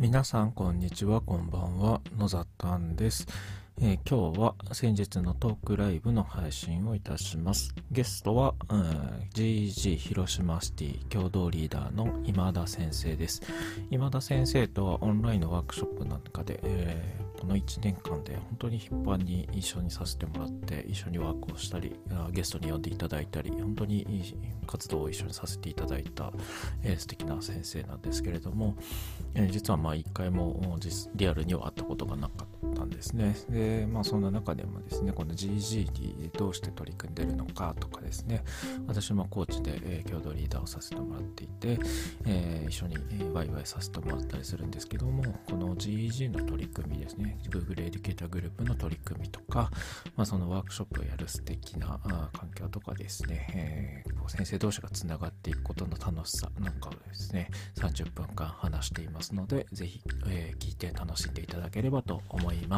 皆さんこんにちはこんばんは。野ざたんです、えー今日は先日のトークライブの配信をいたします。ゲストは、うん GG 広島シティ共同リーダーの今田先生です。今田先生とはオンラインのワークショップなんかで、えーこの1年間で本当に頻繁に一緒にさせてもらって一緒にワークをしたりゲストに呼んでいただいたり本当にいい活動を一緒にさせていただいた、えー素敵な先生なんですけれども、えー実はまあ一回もリアルには会ったことがなかった。んですね。で、まあそんな中でもですね、この GG にどうして取り組んでるのかとかですね、私もコーチで、えー共同リーダーをさせてもらっていて、えー一緒に、えワイワイさせてもらったりするんですけども、この GG の取り組みですね、Google エデュケーターグループの取り組みとか、まあ、そのワークショップをやる素敵なあ環境とかですね、えー先生同士がつながっていくことの楽しさなんかをですね、30分間話していますので、ぜひ、えー聞いて楽しんでいただければと思います。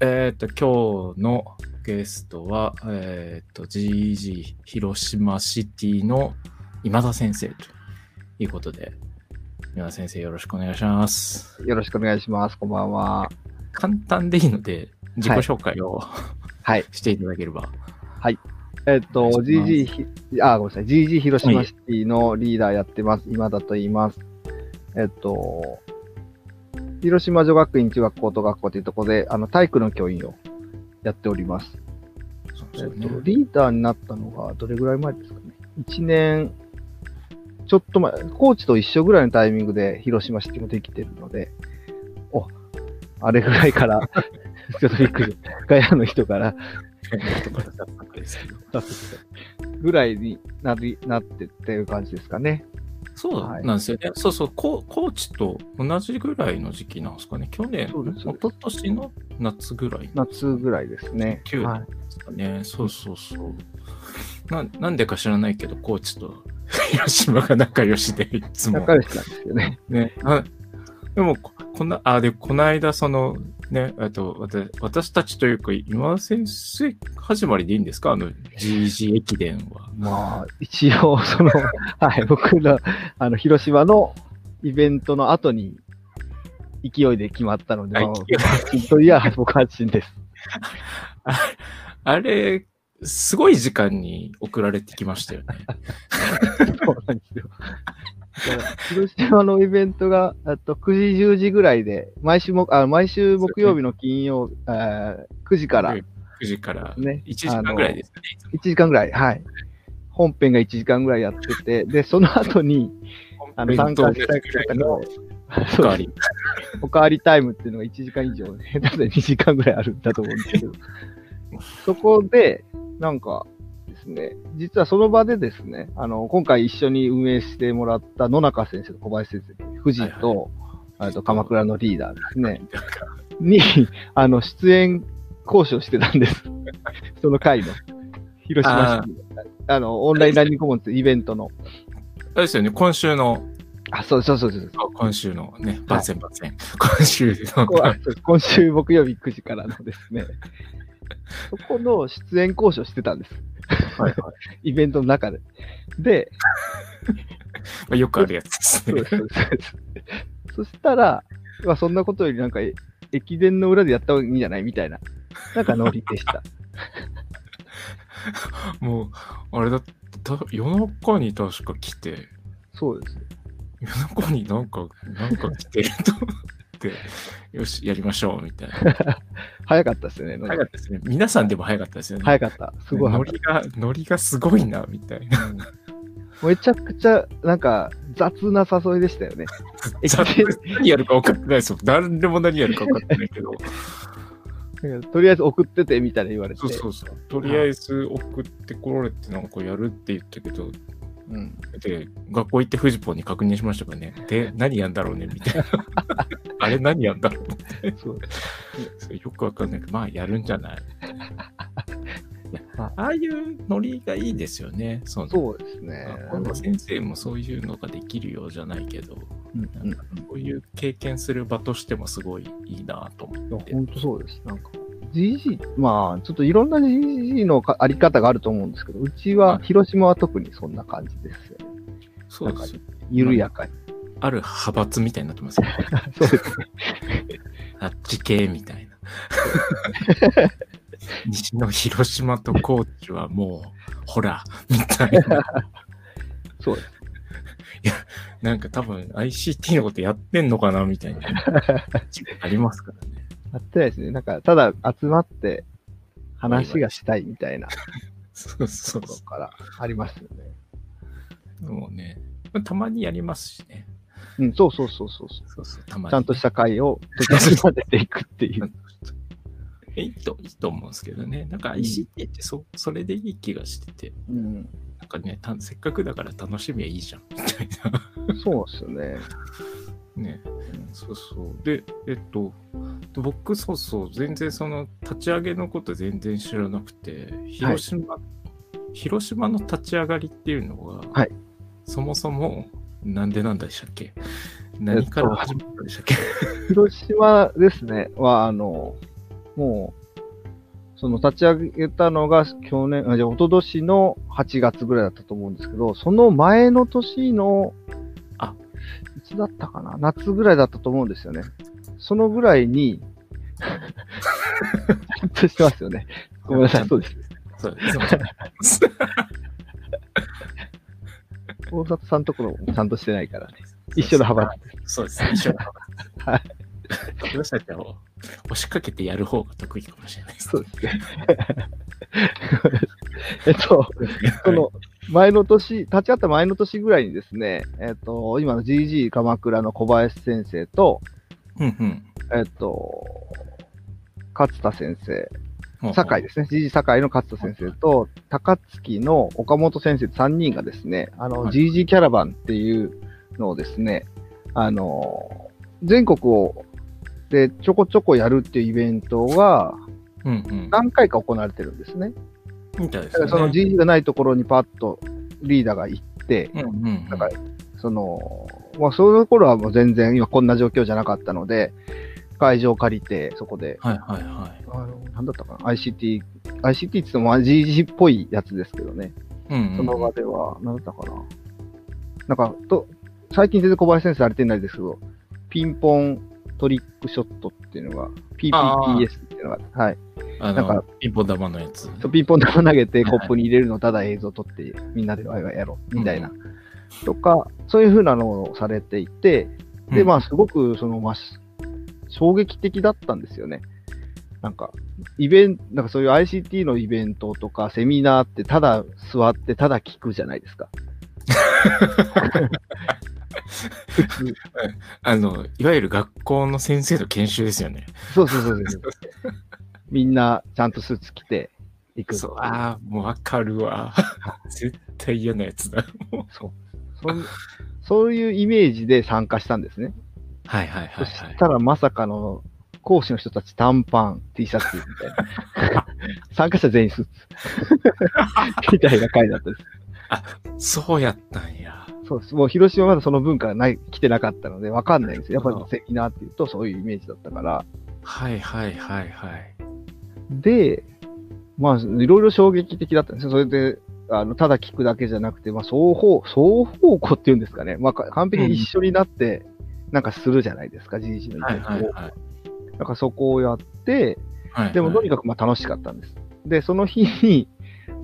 えっ、と、今日のゲストは、えっ、と、GG 広島シティの今田先生ということで、今田先生よろしくお願いします。よろしくお願いします。こんばんは。簡単でいいので、自己紹介を、はい。していただければ。えっと、お願いします GG ひ、あ、ごめんなさい。GG 広島シティのリーダーやってます。今田と言います。えっと、広島女学院中学高等学校というところで、あの、体育の教員をやっております。そうえっと、リーダーになったのがどれぐらい前ですかね。1年、ちょっと前、コーチと一緒ぐらいのタイミングで広島シティもできてるので、お、あれぐらいから、ちょっとびっくり。ガヤの人から。ぐらいになりなってっていう感じですかね。そうなんですよね。そうそう、ココーチと同じぐらいの時期なんですかね。去年、一昨年の夏ぐらい夏ぐらいですね。9はい年ですかね。そうそうそう。ななんでか知らないけど、コーチと 広島が仲良しで、いつも。仲良しなんですよね。ね。あでも、ここんな、あ、で、この間、その、ね、あと、わた私たちというか、今田先生始まりでいいんですか？あの、GG 駅伝は。まあ、一応、その、はい、僕ら、あの、広島のイベントの後に、勢いで決まったので、はいまあ、といや、僕発信です。ああれ、すごい時間に送られてきましたよね。そうなんですよ。広島のイベントが、あと9時、10時ぐらいで、毎週も、あ毎週木曜日の金曜、あー9時から、9時からね1時間ぐらいですね。1時間ぐらい、はい。本編が1時間ぐらいやってて、で、その後に、あの、参加した方の、おかわり。おかわりタイムっていうのが1時間以上、下手で2時間ぐらいあるんだと思うんですけど、そこで、なんかですね、実はその場でですね、あの、今回一緒に運営してもらった野中先生と小林先生、富士と、あと鎌倉のリーダーですね、に、あの、出演交渉してたんです。その回の。広島市あの、オンラインランニングコモンズイベントの。あれですよね、今週の、あ、そうそうそうそう。今週のね、番宣番宣。今週の、今週木曜日9時からのですね、そこの出演交渉してたんです。はいはい イベントの中で。で、まあよくあるやつですねそうで。すそうですそしたら、まあ、そんなことよりなんか、え駅伝の裏でやった方がいいんじゃないみたいな、なんかノリでした。もう、あれだった、夜中に確か来て、そうです。夜中になんか、なんか来てるとよし、やりましょう、みたいな。早かったですよね。早かったですね。皆さんでも早かったですよね。早かった。すごいノリが、ノリがすごいな、みたいな。めちゃくちゃ、なんか、雑な誘いでしたよね。何やるか分かってないですよ。誰でも何やるか分かってないけど。とりあえず送っててみたいな言われて。そうそうそう。とりあえず送ってこられてなんかやるって言ったけど、うん。で、学校行ってフジポンに確認しましたからね。で、何やんだろうねみたいな。あれ何やんだろうって。よくわかんないけど、まあやるんじゃない。ああいうノリがいいですよね。そのそうですね。この先生もそういうのができるようじゃないけど、うんうんこういう経験する場としてもすごいいいなと思って。本当そうです。なんか、GG、まあ、ちょっといろんな GG のかあり方があると思うんですけど、うちは、はい広島は特にそんな感じですよね。そうですよ。緩やかに。ある派閥みたいになってますよね。そうですね。あっち系みたいな。西の広島と高知はもう、ほら、みたいな。そうです。なんか多分 ICT のことやってんのかなみたいな。ありますからね。やってないですね。なんか、ただ集まって話がしたいみたいなそうそうそところからありますよね。う。もうね、たまにやりますしね。うん、そうそうそうそうそう。そうそう、たまに、ちゃんとした会を時々混ぜていくっていう。え いいと、いいと思うんですけどね。なんか ICT ってそ,、それでいい気がしてて、うん、なんかね、たせっかくだから楽しみはいいじゃん、みたいな。そうですよね。ね、そうそう。で、えっと、で僕、そうそう、全然その立ち上げのこと全然知らなくて、広島、広島の立ち上がりっていうのが、はい。そもそも、なんでなんでしたっけ？何から始まったんでしたっけ、広島ですね、は、あの、もう、その立ち上げたのが去年、あ、じゃあ、一昨年の8月ぐらいだったと思うんですけど、その前の年の、あ、いつだったかな？夏ぐらいだったと思うんですよね。そのぐらいに、ちゃんとしてますよね。ごめんなさい、そうです。そうです。大里さんところもちゃんとしてないからね。一緒の派閥です。そうです。一緒の派閥。はい。私たちは押しかけてやる方が得意かもしれないです。そうですね。えっと、その前の年、立ち会った前の年ぐらいにですね、えっと、今の GG 鎌倉の小林先生と、うんうんえっと、勝田先生、ほうほう。堺ですね、GG 堺の勝田先生と、高槻の岡本先生3人がですね、あの、はい GG キャラバンっていうのをですね、あの、全国を、で、ちょこちょこやるっていうイベントが。何回か行われてるんですね。みたいですね。だからその GG がないところにパッとリーダーが行って、うんうんうん。なんかその、まあ、その頃はもう全然今こんな状況じゃなかったので、会場を借りて、そこで、はいはいはい。あの、なんだったかな、ICT、ICT って言ってもまあ GG っぽいやつですけどね、うんうんその場では、なんだったかな。なんか、と、最近全然小林先生されてないですけど、ピンポントリックショットっていうのが、PPPS っていうのが、はい。あなんか、ピンポン玉のやつ。そうピンポン玉投げてコップに入れるのただ映像撮ってみんなでワイワイやろうみたいな、とか、そういう風なのをされていて、で、まあすごくその、まあ、衝撃的だったんですよね。なんか、イベント、なんかそういう ICT のイベントとかセミナーってただ座ってただ聞くじゃないですか。普通。あの、いわゆる学校の先生の研修ですよね。そうそうそうそう。みんなちゃんとスーツ着て行く。そう、ああ、もうわかるわ。絶対嫌なやつだ。そうそうそういうイメージで参加したんですね。はいはいはいそはい。したらまさかの講師の人たち短パン、T シャツみたいな。参加者全員スーツ。みたいな回だったです。そうやったんや。そうです。もう広島はまだその文化がない、来てなかったのでわかんないんですよ。やっぱりセミナーっていうとそういうイメージだったから。はいはいはいはい。で、まあ、いろいろ衝撃的だったんですよ。それで、あの、ただ聞くだけじゃなくて、まあ、双方、双方向っていうんですかね。まあ、か完璧に一緒になって、なんかするじゃないですか、GG のイはいベントを。はいはい。なんかそこをやって、はいでもとにかかくまあ楽しかったんです。で、その日に、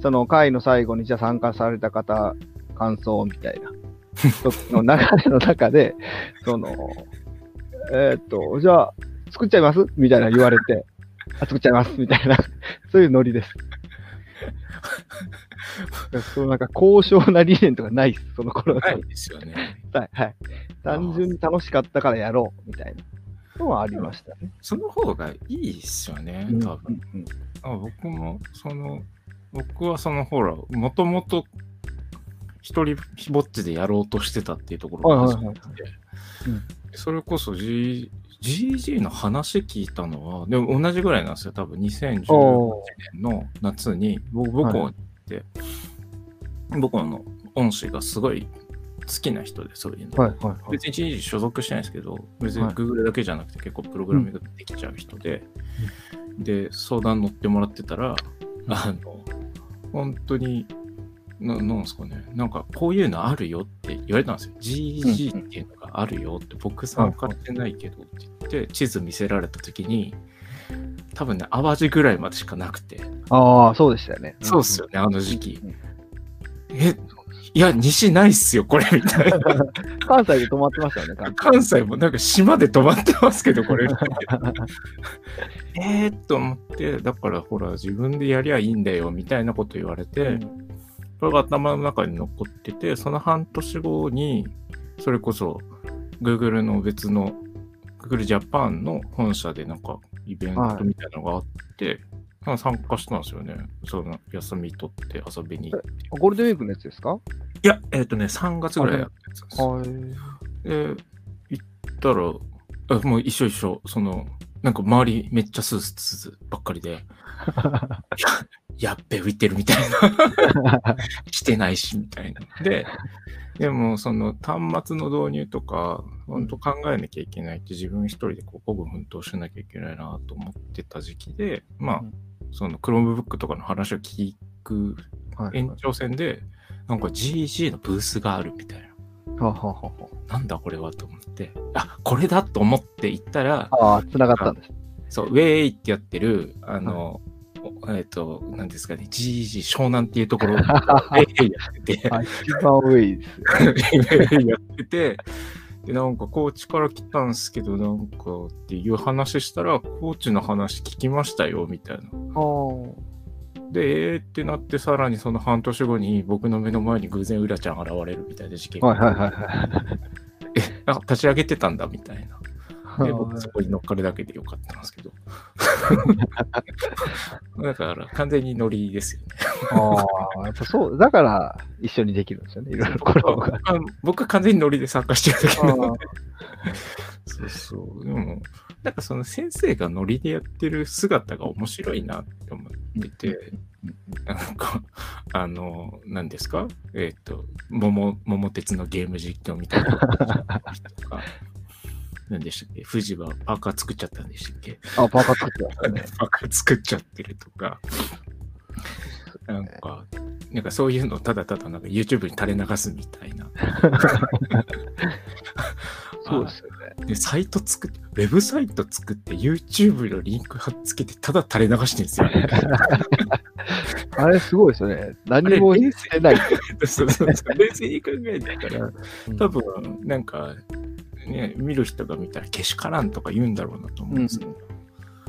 その会の最後に、じゃあ参加された方、感想みたいな、時の流れの中で、その、えーっと、じゃあ、作っちゃいます？みたいな言われて、あ、作っちゃいます？みたいな、そういうノリです。そうなんか高尚な理念とかないです、その頃は。ないですよね。はい。はい。単純に楽しかったからやろう、みたいなのはありましたね。その方がいいっすよね、うん多分。うんうんあ僕も、その、僕はその、ほら、もともと、一人ぼっちでやろうとしてたっていうところがそれこそ、G、GG の話聞いたのは、でも同じぐらいなんですよ、多分2018お年の夏に、僕母校って、母校の恩師がすごい好きな人で、そういうの。はいはいはい。別に GG 所属してないですけど、別にはい。Google だけじゃなくて結構プログラミングできちゃう人で、で、相談乗ってもらってたら、あの、本当に、ななんですかね、なんかこういうのあるよって言われたんですよ。GG っていうのがあるよって、僕参加してないけどって言って、地図見せられた時に、多分ね、淡路ぐらいまでしかなくて、ああ、そうでしたよね。そうっすよね、あの時期。うんえ、いや、西ないっすよ、これ、みたいな。関西で止まってましたよね、関関西もなんか島で止まってますけど、これ。えーっと思って、だからほら、自分でやりゃいいんだよ、みたいなこと言われて、これが頭の中に残ってて、その半年後に、それこそ、Google の別の、Google Japan の本社でなんか、イベントみたいなのがあって、なんか参加したんですよね。その、休み取って遊びに行って。ゴールデンウィークのやつですか？いや、えーっとね、3月ぐらいやったやつです。はい。で、行ったら、あもう一緒一緒、その、なんか周りめっちゃスーツスーツばっかりで、ややっべ、浮いてるみたいな。してないし、みたいな。で、でも、その端末の導入とか、本当考えなきゃいけないって自分一人でこう、孤軍奮闘しなきゃいけないなと思ってた時期で、まあうん、その Chromebook とかの話を聞くはい延長線で、なんか GG のブースがあるみたいな。ははははなんだこれはと思って、あ、これだと思って行ったら、ああ、繋がったんです。そう、ウェイってやってる、あの、おえっ、と、なんですかね、GG 湘南っていうところ、ウェイやってて、あ一番上です やってて、で、なんか、コーチから来たんすけど、なんか、っていう話したら、コーチの話聞きましたよ、みたいな。で、えーってなって、さらにその半年後に、僕の目の前に偶然、ウラちゃん現れるみたいな事件がはいはいはいはい。え、あ、立ち上げてたんだ、みたいな。で、僕そはこに乗っかるだけでよかったんですけど。だから、完全にノリですよね。ああ、やっぱそう、だから一緒にできるんですよね、いろいろコラボが。あ僕は完全にノリで参加してるだけなのあで。そうそう。でも、なんかその先生がノリでやってる姿が面白いなって思ってて、なんか、あの、何ですか？えっ、と、桃、桃鉄のゲーム実況みたいなとか。何でしたっけ？富士はパーカー作っちゃったんでしたっけ？あ、パーカー作ってましたね。パーカー作っちゃってるとか。なんか、なんかそういうのをただただなんか YouTube に垂れ流すみたいな。そうですよね。で、サイト作って、ウェブサイト作って YouTube のリンク貼っつけて、ただ垂れ流してるんですよ。あれすごいですよね。何もしてない。そうそうそう冷静に考えたら、うん多分、なんか、ね、見る人が見たら、けしからんとか言うんだろうなと思うんですよ。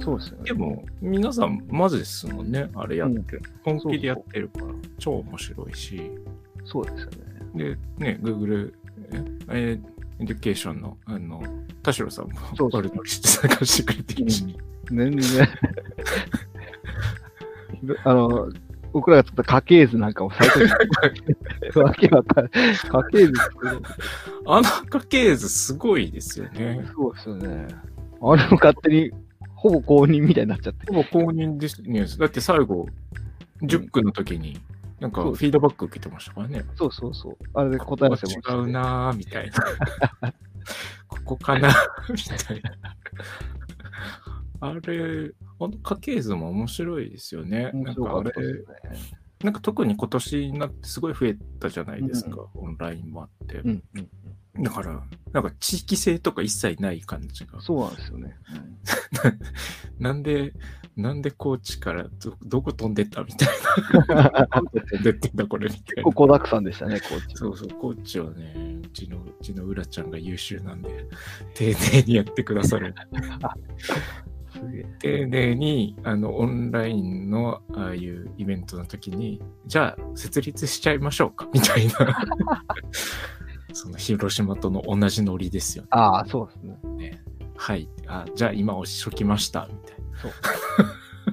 そうですよねで。も、皆さん、まずですもんね、あれやってる。本気でやってるから、超面白いし。そうですよね。で、ね、Google、え Education の、あの、田代さんもそうそう悪乗りして参加してくれてるし。全然。あの、僕らが作った家系図なんかも最初に、わけわかんない。家系図作る。あの家系図すごいですよね。そうですよね。あれも勝手に、ほぼ公認みたいになっちゃって。ほぼ公認ですね。だって最後、10区の時に、なんかフィードバック受けてましたからね。そうそうそう。あれで答え合わせも違うなぁ、みたいな。ここかなみたいな。あれ、あの家系図も面白いですよね。なんかあれ。なんか特に今年になってすごい増えたじゃないですか、オンラインもあって。うんうん。だから、なんか地域性とか一切ない感じが。そうなんですよね。なんで、なんで高知からどどこ飛んでったみたいな。飛んでってんだこれみたいな結構。小沢さんでしたね、コーチ。そうそう、高知はね、うちの、うちの浦ちゃんが優秀なんで、丁寧にやってくださる。丁寧に、あの、オンラインのああいうイベントの時に、じゃあ、設立しちゃいましょうか、みたいな。その広島との同じノリですよああ、そうですね。ね。はい。あ、じゃあ今押しときました、みたいな。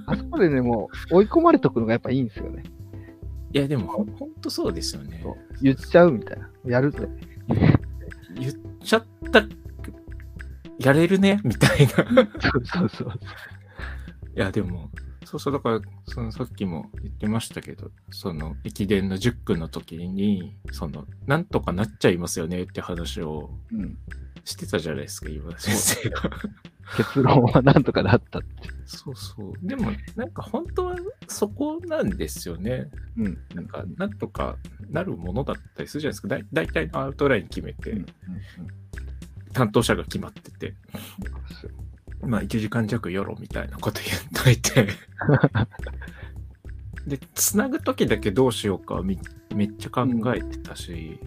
あそこでね、もう追い込まれとくのがやっぱいいんですよね。いや、でもほん、とそうですよねそう。言っちゃうみたいな。やるぜ。やれるね、みたいな。そうそうそう。いや、でも、そうそう、だから、そのさっきも言ってましたけど、その、駅伝の10区の時に、その、なんとかなっちゃいますよねって話をうん。してたじゃないですか、今先生が。結論はなんとかなったって。そうそう。でも、なんか本当はそこなんですよね。うん。なんか、なんとかなるものだったりするじゃないですか。だい大体のアウトライン決めて、うんうん担当者が決まってて、まあ1時間弱よろみたいなこと言っといて、で、つなぐときだけどうしようかみめっちゃ考えてたし、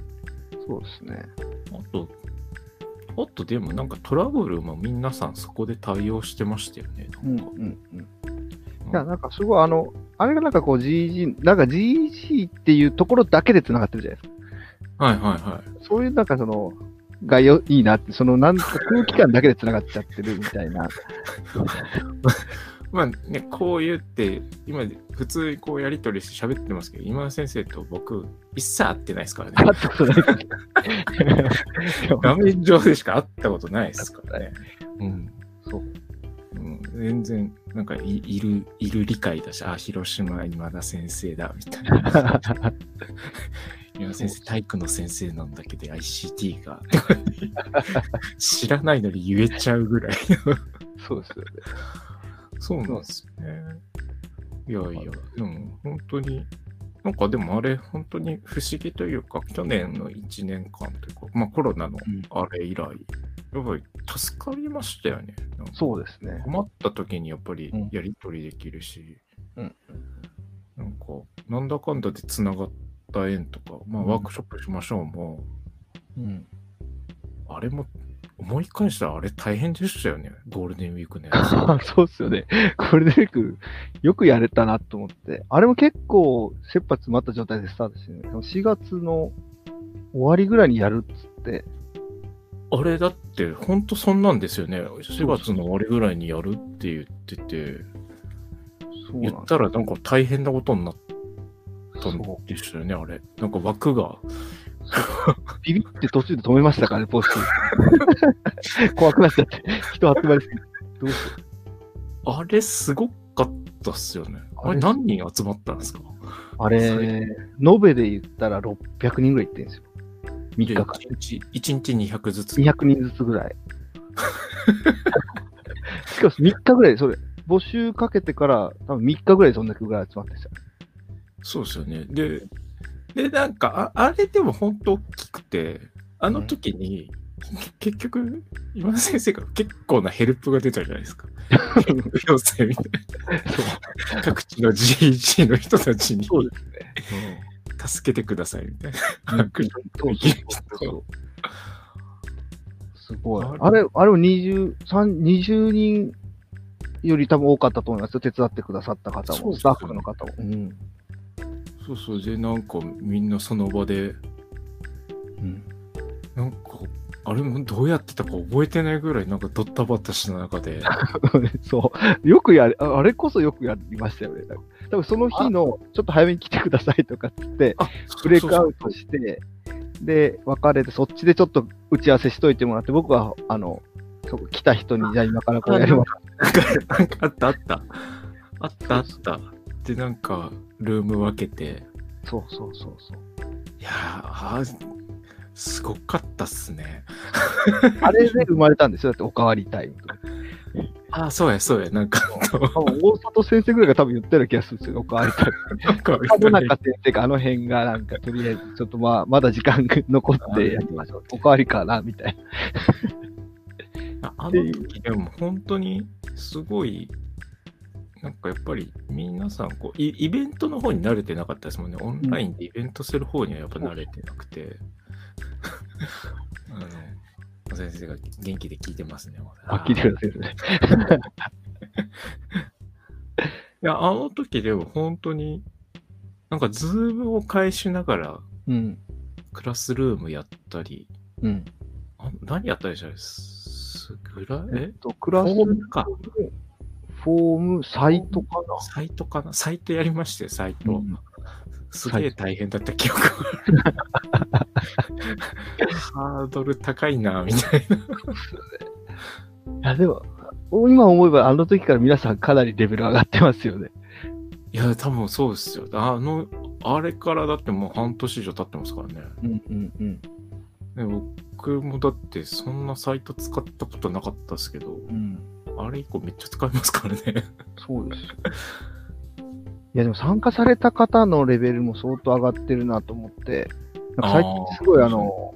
そうですね。あと、あとでもなんかトラブルも皆さんそこで対応してましたよね。うんなんかうんうん。いや、なんかすごい、あの、あれがなんかこう GG、なんか GG っていうところだけで繋がってるじゃないですか。はいはいはい。そういうなんかその、がよいいなって、そのなんか空気感だけで繋がっちゃってるみたいな。まあね、こう言って、今普通にこうやりとりして喋ってますけど、今田先生と僕、一切会ってないですからね。あったことない 画面上でしか会ったことないですからね。うん。そう。うん、全然、なんかいいる、いる理解だし、あ、広島今田先生だ、みたいな。今田先生、体育の先生なんだけど、ICT が。知らないのに言えちゃうぐらいの。そうですよね。そうなんですよね。いやいや、でも本当に、なんかでもあれ、本当に不思議というか、去年の1年間というか、まあコロナのうんあれ以来、やっぱり助かりましたよね。そうですね。困った時にやっぱりうんやり取りできるし、うんなんか、なんだかんだでつながった縁とか、まあうんワークショップしましょうも、うん。あれも、思い返したらあれ大変でしたよね。ゴールデンウィークのやつ。そうですよね。これでくよくやれたなと思って。あれも結構、切羽詰まった状態でスタートしてね。4月の終わりぐらいにやるっつって。あれだって、ほんとそんなんですよね。4月の終わりぐらいにやるって言ってて、言そうなんったらなんか大変なことになったんそでしたよね、あれ。なんか枠が。ビビって途中で止めましたからね、ポスト。怖くなっちゃって。人集まりすぎて。あれすごかったっすよね。あれ何人集まったんですか？う。あれ、延べで言ったら600人ぐらい行ってるんですよ。3日間。1日、1日200ずつ。200人ずつぐらい。しかも3日ぐらいで、それ、募集かけてから、多分3日ぐらいでそんだけぐらい集まってきた。そうですよね。で、で、なんか、ああれでも本当大きくて、あの時に、結局、今田先生が結構なヘルプが出たじゃないですか。要請みたいな。各地の GG の人たちに。そうですね。助けてくださいみたいうん。な。すごいあれ。あれ、も20、3 20人より多分多かったと思いますよ。手伝ってくださった方も、スタッフの方も。うん。そうそう。で、なんかみんなその場で、うん、なんか、あれもどうやってたか覚えてないぐらい、なんかドッタバタした中で、そう。よくやる、ああれこそよくやりましたよね。多分その日の、ちょっと早めに来てくださいとかっつって、あ、ブレイクアウトして、で、別れて、そっちでちょっと打ち合わせしといてもらって、僕は、あの、そこ来た人に、じゃあ今からこうやるわ。なんか、なんかあったあった。あったあった。で、なんか、ルーム分けて、そうそうそうそう。いやー、あーすごかったっすね。あれで生まれたんですよ。だっておかわりタイムとか。あー、そうや、そうや、なんか、大里先生ぐらいが多分言ったような気がするんですよ。おかわりタイム。中先生があの辺がなんか、とりあえず、ちょっとまあ、まだ時間が残ってやりましょう。おかわりかな、みたいな。ああの時でも本当にすごい、なんかやっぱり皆さんこうイ、イベントの方に慣れてなかったですもんね。オンラインでイベントする方にはやっぱ慣れてなくて。あの、先生が元気で聞いてますね。あ、聞いてくださいね。いや、あの時でも本当に、なんかズームを返しながらうん。クラスルームやったり、うん。あ何やったりしたんですグラえ？えっと、クラスフォームか。フォーム、サイトかサイトかな？サイトやりまして、サイト。な。うんすげえ大変だった記憶がある。ハードル高いな、みたいな。いや、でも、今思えばあの時から皆さんかなりレベル上がってますよね。いや、多分そうですよ。あの、あれからだってもう半年以上経ってますからね。うんうんうん。で僕もだってそんなサイト使ったことなかったですけど、うん。あれ以降めっちゃ使いますからね。そうですよ。いや、でも参加された方のレベルも相当上がってるなと思って、なんか最近すごいあの、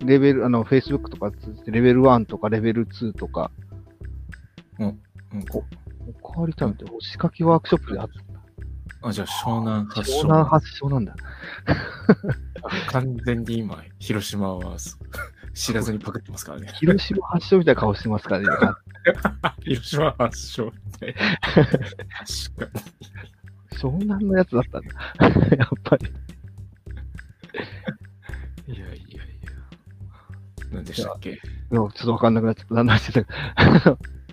レベル、あの、Facebook とか通じて、レベル1とかレベル2とか、うん、こおかわりタイムって、押しかけワークショップであっあ、じゃあ湘南た。発祥。湘南発祥なんだ。あ 完全に今、広島はす知らずにパクってますからね。広島発祥みたいな顔してますからね。広島発祥って。確か湘南のやつだったんだ。やっぱり。に。いやいやいや。何でしたっけ？いやちょっとわかんなくなっちゃった。何の話たか。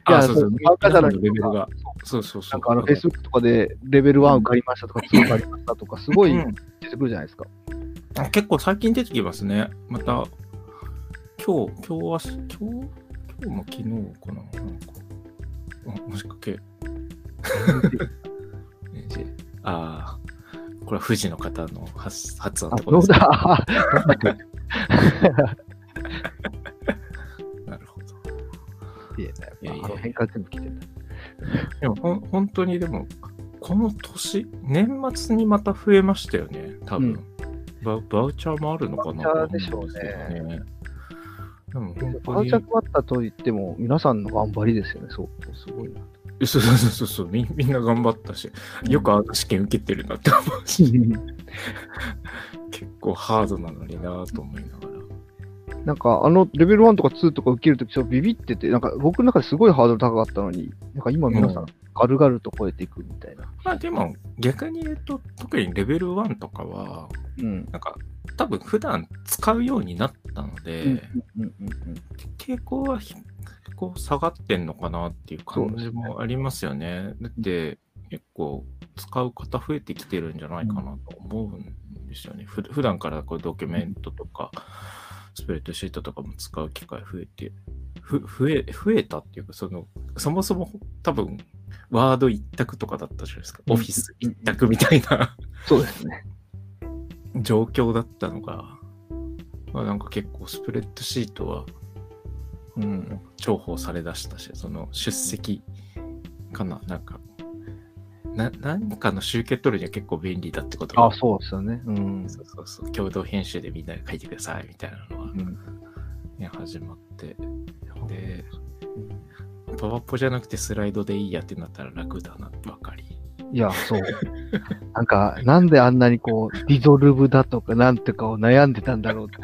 いやあ、そうそう。参加者のレベルが。そうそうそう。なんかあの、Facebook とかでレベル1受かりましたとか、2受かりましたとか、すごいうん出てくるじゃないですか。あ結構最近出てきますね。また、今日、今日は、今日、今日も昨日かな？なんか、あもしかけ、ああ、これは富士の方の発発音あ、のところですね。そうだ。なるほど。いやいやいやあの辺から全部来てた。でもほん、本当にでも、この年、年末にまた増えましたよね、多分。ババウチャーもあるのかなバウチャーでしょうねでも本バ当にウチャー配ったと言っても、皆さんの頑張りですよね、相当すごいな。そうそうそうそうみ、みんな頑張ったし、よくあの試験受けてるなって思うし、結構ハードなのになと思いながら。なんか、あの、レベル1とか2とか受けるとき、ちょっとビビってて、なんか僕の中ですごいハードル高かったのに、なんか今皆さうんん、軽々と超えていくみたいな。まあでも逆に言うと、特にレベル1とかは、うん。なんか多分普段使うようになったので、傾向はひこう下がってんのかなっていう感じもありますよね。だって結構使う方増えてきてるんじゃないかなと思うんですよね。ふ普段からこうドキュメントとかスプレッドシートとかも使う機会増えて、ふ増え増えたっていうか、そのそもそも多分ワード一択とかだったじゃないですか。うんオフィス一択みたいなそうですね。状況だったのが、まあ、なんか結構スプレッドシートはうん。重宝されだしたし、その出席かな、なんか、な何かの集計取るには結構便利だってことがあ、そうですよね。うん。そうそうそう、共同編集でみんなで書いてくださいみたいなのが、うんね、始まって、で、パワポじゃなくてスライドでいいやってなったら楽だなばかり。いや、そう。なんか、なんであんなにこう、ディゾルブだとかなんとかを悩んでたんだろうって。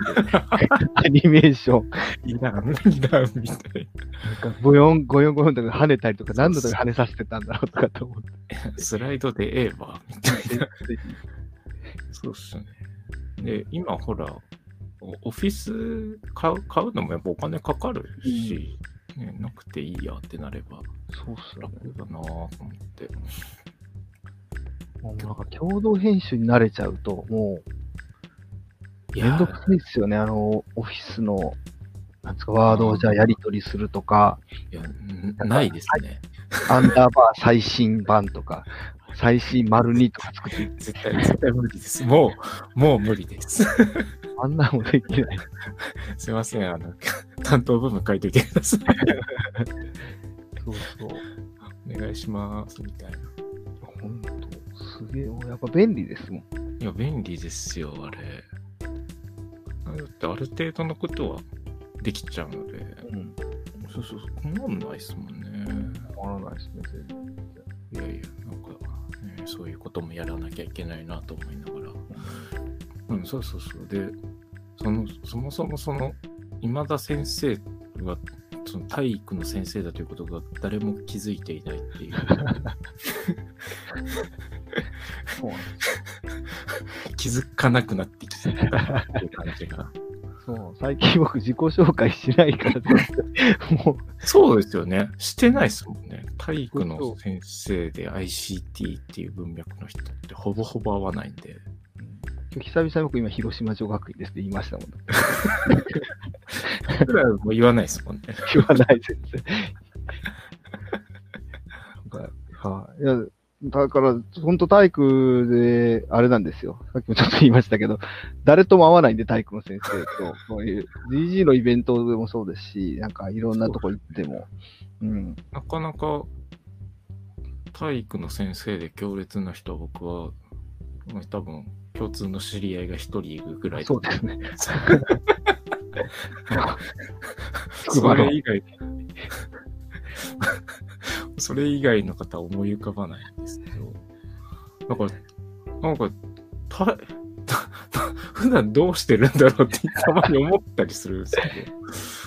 アニメーション。いらん、いらんみたいなんか、ボヨン、ゴヨンゴヨンとか跳ねたりとか、何度とか跳ねさせてたんだろうとかと思って。な。スライドでええわ、みたいな。そうっすね。で、今ほら、オオフィス買う買うのもやっぱお金かかるし、ね、なくていいやってなればそうっすよね。楽だなぁと思って。もうなんか共同編集に慣れちゃうと、もう、いめんどくさいですよね。あの、オフィスの、なんですか、ワードをじゃあやり取りするとか、いやんないですね。アンダーバー最新版とか、最新丸2とか作って、絶対、絶対無理です。もう、もう無理です。あんなのできない。すいません、あの、担当部分書いといてください。そうそう。お願いします、みたいな。ほんと、すげえ、やっぱ便利ですもん。いや、便利ですよ、あれ。だって、ある程度のことはできちゃうので、うん。そうそうそう、困んないですもんね。変わらないですね、全然。いやいや、なんか、ね、そういうこともやらなきゃいけないなと思いながら。うん、そうそうそう。で、その、そもそもその、今田先生は、その体育の先生だということが誰も気づいていないっていう。気づかなくなってきていう感じが。そう、最近僕自己紹介しないから、もう、そうですよね。してないですもんね。体育の先生で ICT っていう文脈の人ってほぼほぼ合わないんで。久々に僕今広島女学院ですって言いましたもん。それはもう言わないですもんね。言わない全然。はい、いや、だから、本当体育で、あれなんですよ。さっきもちょっと言いましたけど、誰とも会わないんで、体育の先生と、こういう GG のイベントでもそうですし、なんかいろんなとこ行っても、うん。なかなか体育の先生で強烈な人は僕は、まあ多分共通の知り合いが一人いるぐらいそうですね。それ以外、それ以外の方は思い浮かばないんですけど、なんか、なんか、た、普段どうしてるんだろうってたまに思ったりするんですけど。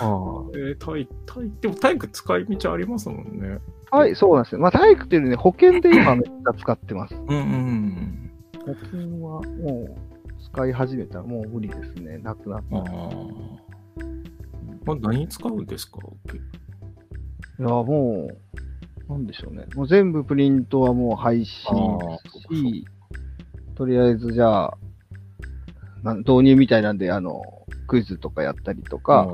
あえー、体、体、でも体育使い道ありますもんね。あ。はい、そうなんですよ。まあ、体育っていうのね、保険で今めっちゃ使ってます。うんうん保険はもう使い始めたらもう無理ですね。なくなった。うん。あ。まあ、何使うんですか？や、もう、なんでしょうね。もう全部プリントはもう配信あし、とりあえずじゃあ、なん導入みたいなんで、あの、クイズとかやったりとか、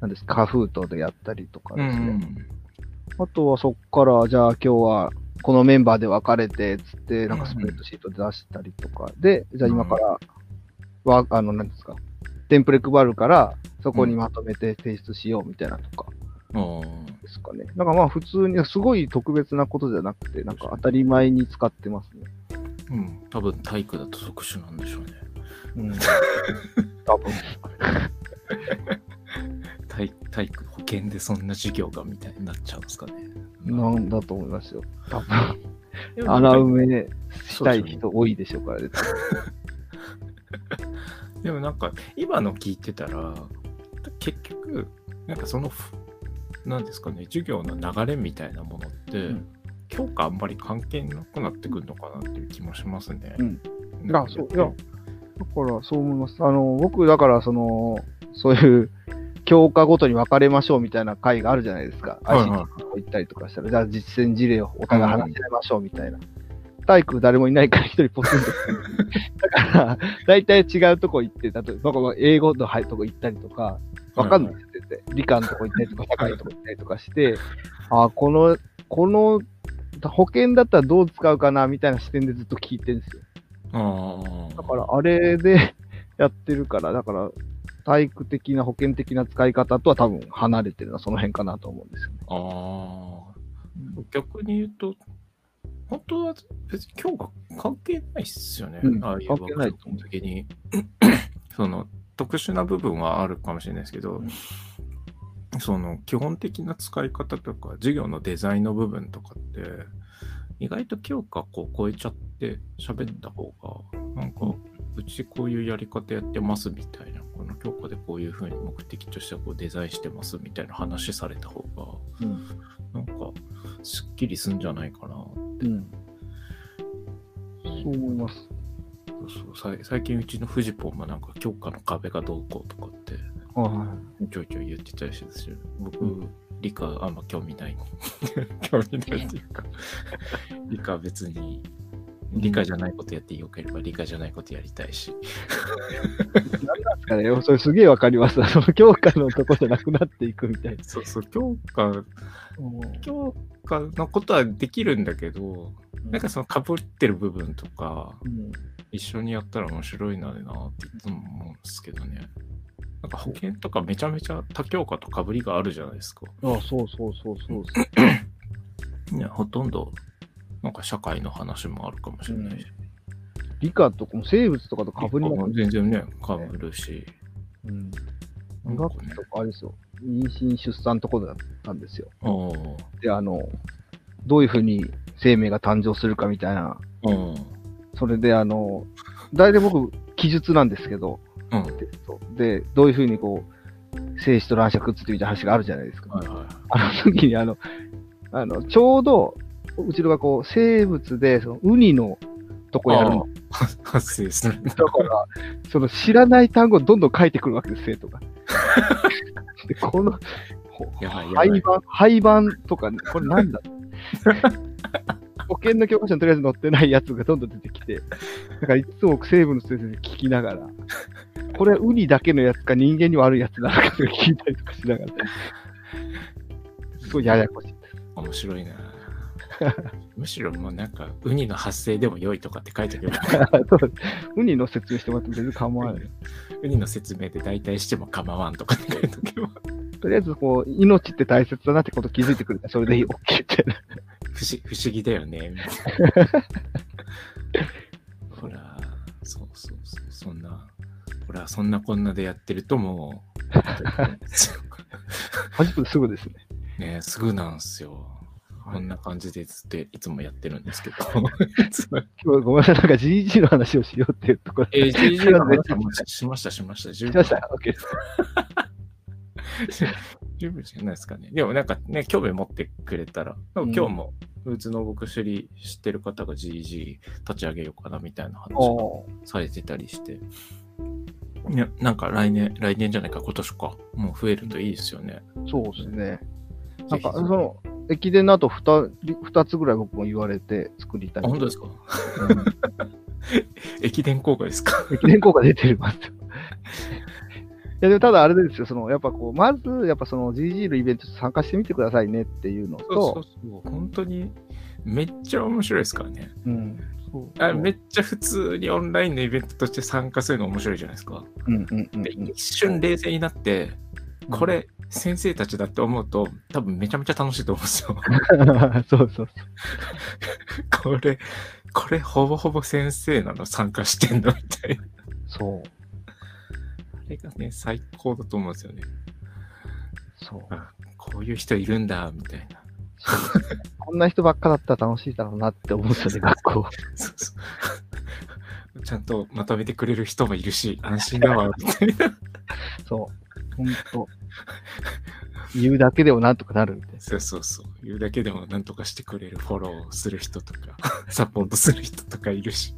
なんですか、カフートでやったりとかうんですね。うん。あとはそっから、じゃあ今日はこのメンバーで分かれて、つって、なんかスプレッドシートで出したりとか、で、じゃあ今から、は、あの、なんですか、テンプレ配るから、そこにまとめて提出しようみたいなとか。ですかね。なんかまあ普通に、すごい特別なことじゃなくて、なんか当たり前に使ってますね。うん。多分体育だと特殊なんでしょうね。うん。多分。体体育保険でそんな授業がみたいになっちゃうんですかね。なんだと思いますよ。多分。穴埋めしたい人多いでしょうからね。でもなんか今の聞いてたら結局なんかそのふなんですかね授業の流れみたいなものって、うん教科あんまり関係なくなってくるのかなっていう気もしますね。うんあそういやだから、そう思います。あの、僕、だから、その、そういう、教科ごとに分かれましょうみたいな会があるじゃないですか。はいはい ICT 行ったりとかしたら、じゃあ実践事例をお互い話し合いましょうみたいな。体育誰もいないから一人ポツンと。だから、大体違うとこ行って、例えば、僕英語のとこ行ったりとか、わかんないですよ。理科のとこ行ったりとか、社会のとこ行ったりとかして、あ、この、この、保険だったらどう使うかなみたいな視点でずっと聞いてるんですよ。ああ。だから、あれでやってるから、だから、体育的な保険的な使い方とは多分離れてるのはその辺かなと思うんですよね。ああ。逆に言うと、本当は別に教科関係ないっすよね。うんああいう関係ないと思うワークショップ的に。その特殊な部分はあるかもしれないですけど、うんその基本的な使い方とか、授業のデザインの部分とかって、意外と教科こう超えちゃって喋った方が、なんか、うちこういうやり方やってますみたいな、この教科でこういうふうに目的としてこうデザインしてますみたいな話された方が、うん。なんか、すっきりすんじゃないかな。うん。そう思います。そうそう最近うちのフジポンもなんか教科の壁がどうこうとかってはちょいちょい言ってたりするんですよ。僕、うん理科あんま興味ない。興味ないっていうか、理科は別に理科じゃないことやってよければ理科じゃないことやりたいし。い。なんですかね。それすげえわかります。その教科のとこじゃなくなっていくみたいな。そうそう、教科、教科のことはできるんだけど、なんかその被ってる部分とか、うん、一緒にやったら面白いなるなっていつも思うんですけどね。なんか保険とかめちゃめちゃ他教科と被りがあるじゃないですか。あそうそうそうそうです。ね、ほとんど、なんか社会の話もあるかもしれないし。理科とかも生物とかとかぶり全然ね、被るし。うん。なんかね医学とかあれですよ。妊娠出産とこだったんですよ。で、あの、どういうふうに生命が誕生するかみたいな。うん。それで、あの、大体僕、記述なんですけど、うん。テストで、どういうふうにこう、精子と卵子がくっついてみたいな話があるじゃないですか。はいはあの時に、あの、あの、ちょうど、うちのがこう、生物で、その、ウニのとこい。やるの。発生する。だから、その知らない単語をどんどん書いてくるわけです、生徒が。で、この、廃盤、廃盤とか、ね、これなんだ？保険の教科書にとりあえず載ってないやつがどんどん出てきて、だからいつも生物の先生に聞きながら、これはウニだけのやつか人間に悪いやつなのかとか聞いたりとかしながら、すごいややこしい。面白いな。むしろもうなんか、ウニの発生でも良いとかって書いてある ウニの説明してもらっても全然構わない。ウニの説明で大体しても構わんとかって書いておけば、とりあえずこう、命って大切だなってこと気づいてくれたらそれでいい OK って。不 思不思議だよね。ほら、そうそうそう、そんな、俺はそんなこんなでやってるとも80分すぐですね。う、ね、すぐなんですよ。こんな感じでずっといつもやってるんですけど。今 日ごめんなさい、なんか GG の話をしようっていうところえー、GG の話もしました、しました。十分しました？OK です。十分じゃないですかね。でもなんかね、興味持ってくれたら、今日も、うちの僕知り知ってる方が GG 立ち上げようかなみたいな話をされてたりして。いや、なんか来年、来年じゃないか、今年か。もう増えるといいですよね。そうですね。なんか、その、駅伝の後2、二つぐらい僕も言われて作りたい。あ、本当ですか、駅伝効果ですか？駅伝効果出てます。いや、でもただあれですよ、その、やっぱこう、まず、やっぱその GG のイベント参加してみてくださいねっていうのと、そうそうそう本当に、めっちゃ面白いですからね。うん。あめっちゃ普通にオンラインのイベントとして参加するの面白いじゃないですか。うんうんうんで一瞬冷静になって、これ、先生たちだって思うと、多分めちゃめちゃ楽しいと思うんですよ。そうそうそう。これ、これほぼほぼ先生なの参加してんのみたいな。そう。あれがね、最高だと思うんですよね。そう。あこういう人いるんだ、みたいな。こんな人ばっかだったら楽しいだろうなって思うんですよね、学校。そうそう。ちゃんとまとめてくれる人もいるし、安心だわ、みたいな。そう。ほんと。言うだけでもなんとかなるみたいな。そうそうそう。言うだけでも何とかしてくれるフォローする人とか、サポートする人とかいるし、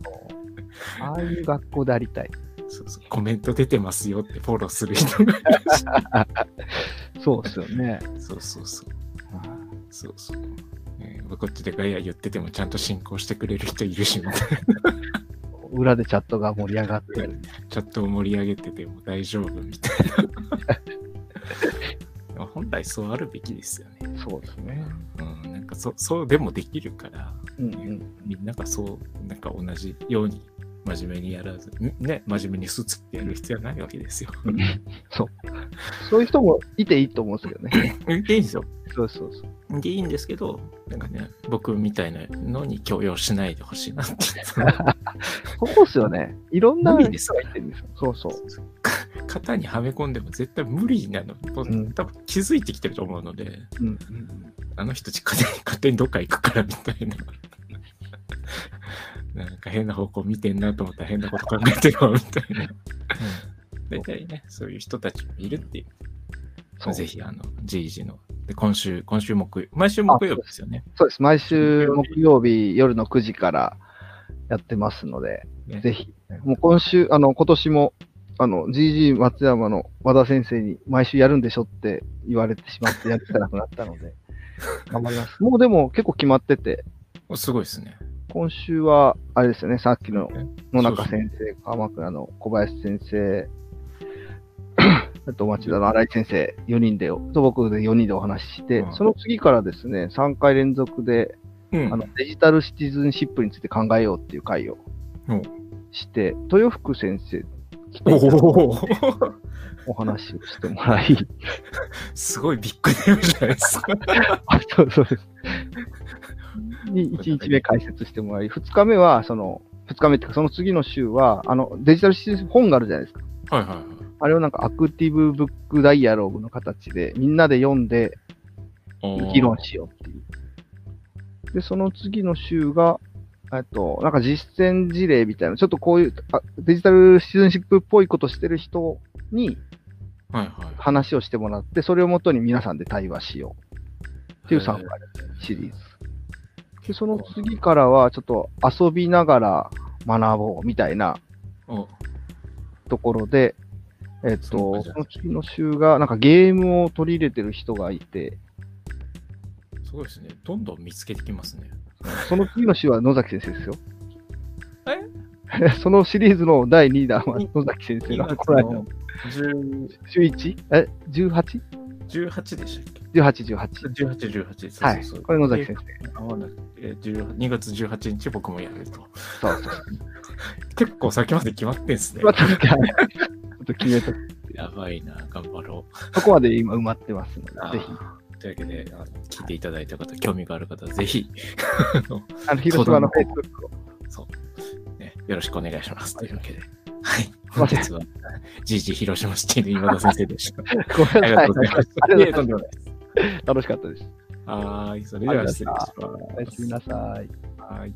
ああいう学校でありたい。そうそうコメント出てますよってフォローする人がいる そうですよね。し。そうそうそう。そうそう。ねこっちでガヤ言っててもちゃんと進行してくれる人いるし、みたいな。裏でチャットが盛り上がってる。チャットを盛り上げてても大丈夫みたいな。本来そうあるべきですよね。そうですね。うん、なんかそそうでもできるから、うんうん。みんながそう、なんか同じように真面目にやらず、ん？ね、真面目にスーツ着てやる必要はないわけですよ。そう。そういう人もいていいと思うんですけどね。いいんですよ。そうそうそう。でいいんですけど、なんかね、僕みたいなのに強要しないでほしいなって。そうですよね。いろんな人がいてるんですよ。そうそう。型にはめ込んでも絶対無理なの。もううん多分気づいてきてると思うので、うんうんあの人たち勝手に勝手にどっか行くからみたいな。なんか変な方向見てんなと思ったら変なこと考えてるわみたいな。大体ね、そういう人たちもいるっていう。そうぜひ、あの、GG の。で、今週、今週木曜、毎週木曜日ですよね。そうです。毎週木曜日夜の9時からやってますので、ねぜひ。もう今週、あの、今年も、あの、GG 松山の和田先生に毎週やるんでしょって言われてしまってやってなくなったので、頑張ります。もうでも結構決まってて、すごいですね。今週は、あれですよね、さっきのね野中先生、鎌倉の小林先生、あと町田の新井先生、4人で、と僕で4人でお話しして、うん。その次からですね、3回連続で、うん。あのデジタルシティズンシップについて考えようっていう会をうんして、豊福先生おおお話をしてもらい、すごいビッグネームじゃないですか。あそうそうです。に1日目解説してもらい、2日目は、その、2日目っていうか、その次の週は、あの、デジタルシティズン本があるじゃないですか。はいはいはい。あれをなんかアクティブブックダイアログの形で、みんなで読んで議論しようっていう。で、その次の週が、えっと、なんか実践事例みたいな、ちょっとこういうあデジタルシティズンシップっぽいことしてる人にはいはい。話をしてもらって、それをもとに皆さんで対話しようっていう3回シリーズ。で、その次からは、ちょっと遊びながら学ぼうみたいなおところで、えっと、その次の週が、なんかゲームを取り入れてる人がいて、すごいですね。どんどん見つけてきますね。その次の週は野崎先生ですよ。そのシリーズの第2弾は野崎先生2が、月この間の10 11? え？18?18、18でしたっけ？18。18、18です。はい。これ野崎先生。合わなくて10 2月18日僕もやると。そうそう。結構先まで決まってんすね。また、ちょっと決めた。やばいな、頑張ろう。そこまで今埋まってますので、ぜひ。というわけで、あの聞いていただいた方、興味がある方、ぜひ、あの広島のフェイスブックを。そう、ね、よろしくお願いします。というわけで、はい。本日は GG 広島シティの今田先生でした。ごありめんなさい。がとうございます。ありがとうございいえとんでもないです。ます楽しかったです。はーい。それでは失礼します。おやすみなさい。はい。